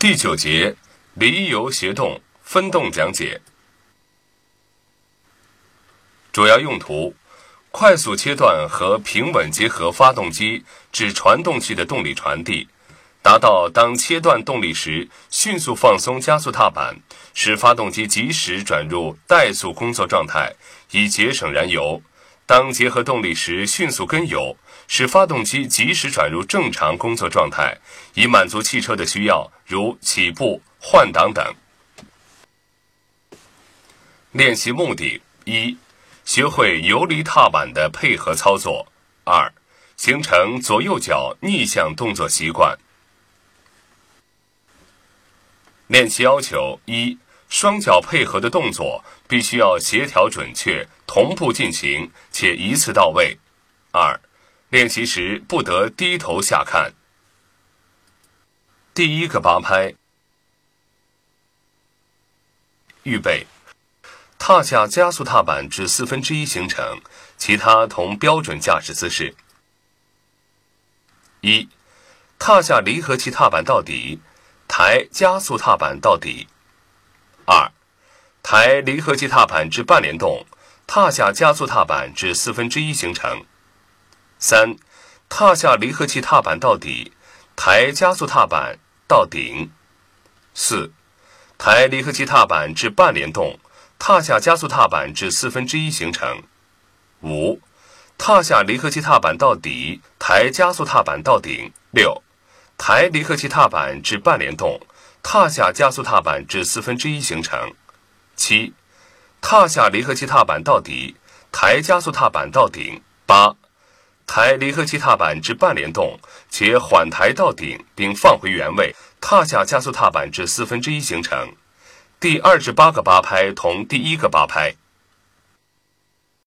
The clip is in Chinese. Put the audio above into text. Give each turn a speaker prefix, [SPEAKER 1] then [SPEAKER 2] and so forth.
[SPEAKER 1] 第九节离油协动分动讲解，主要用途：快速切断和平稳结合发动机至传动器的动力传递，达到当切断动力时迅速放松加速踏板，使发动机及时转入怠速工作状态，以节省燃油；当结合动力时迅速跟油。使发动机及时转入正常工作状态，以满足汽车的需要，如起步、换挡等。练习目的：一、学会游离踏板的配合操作；二、形成左右脚逆向动作习惯。练习要求：一、双脚配合的动作必须要协调准确、同步进行，且一次到位；二、练习时不得低头下看。第一个八拍，预备，踏下加速踏板至四分之一行程，其他同标准驾驶姿势。一，踏下离合器踏板到底，抬加速踏板到底。二，抬离合器踏板至半联动，踏下加速踏板至四分之一行程。三，踏下离合器踏板到底，抬加速踏板到顶。四，抬离合器踏板至半联动，踏下加速踏板至四分之一行程。五，踏下离合器踏板到底，抬加速踏板到顶。六，抬离合器踏板至半联动，踏下加速踏板至四分之一行程。七，踏下离合器踏板到底，抬加速踏板到顶。八。抬离合器踏板至半联动，且缓抬到顶，并放回原位，踏下加速踏板至四分之一行程。第二至八个八拍同第一个八拍。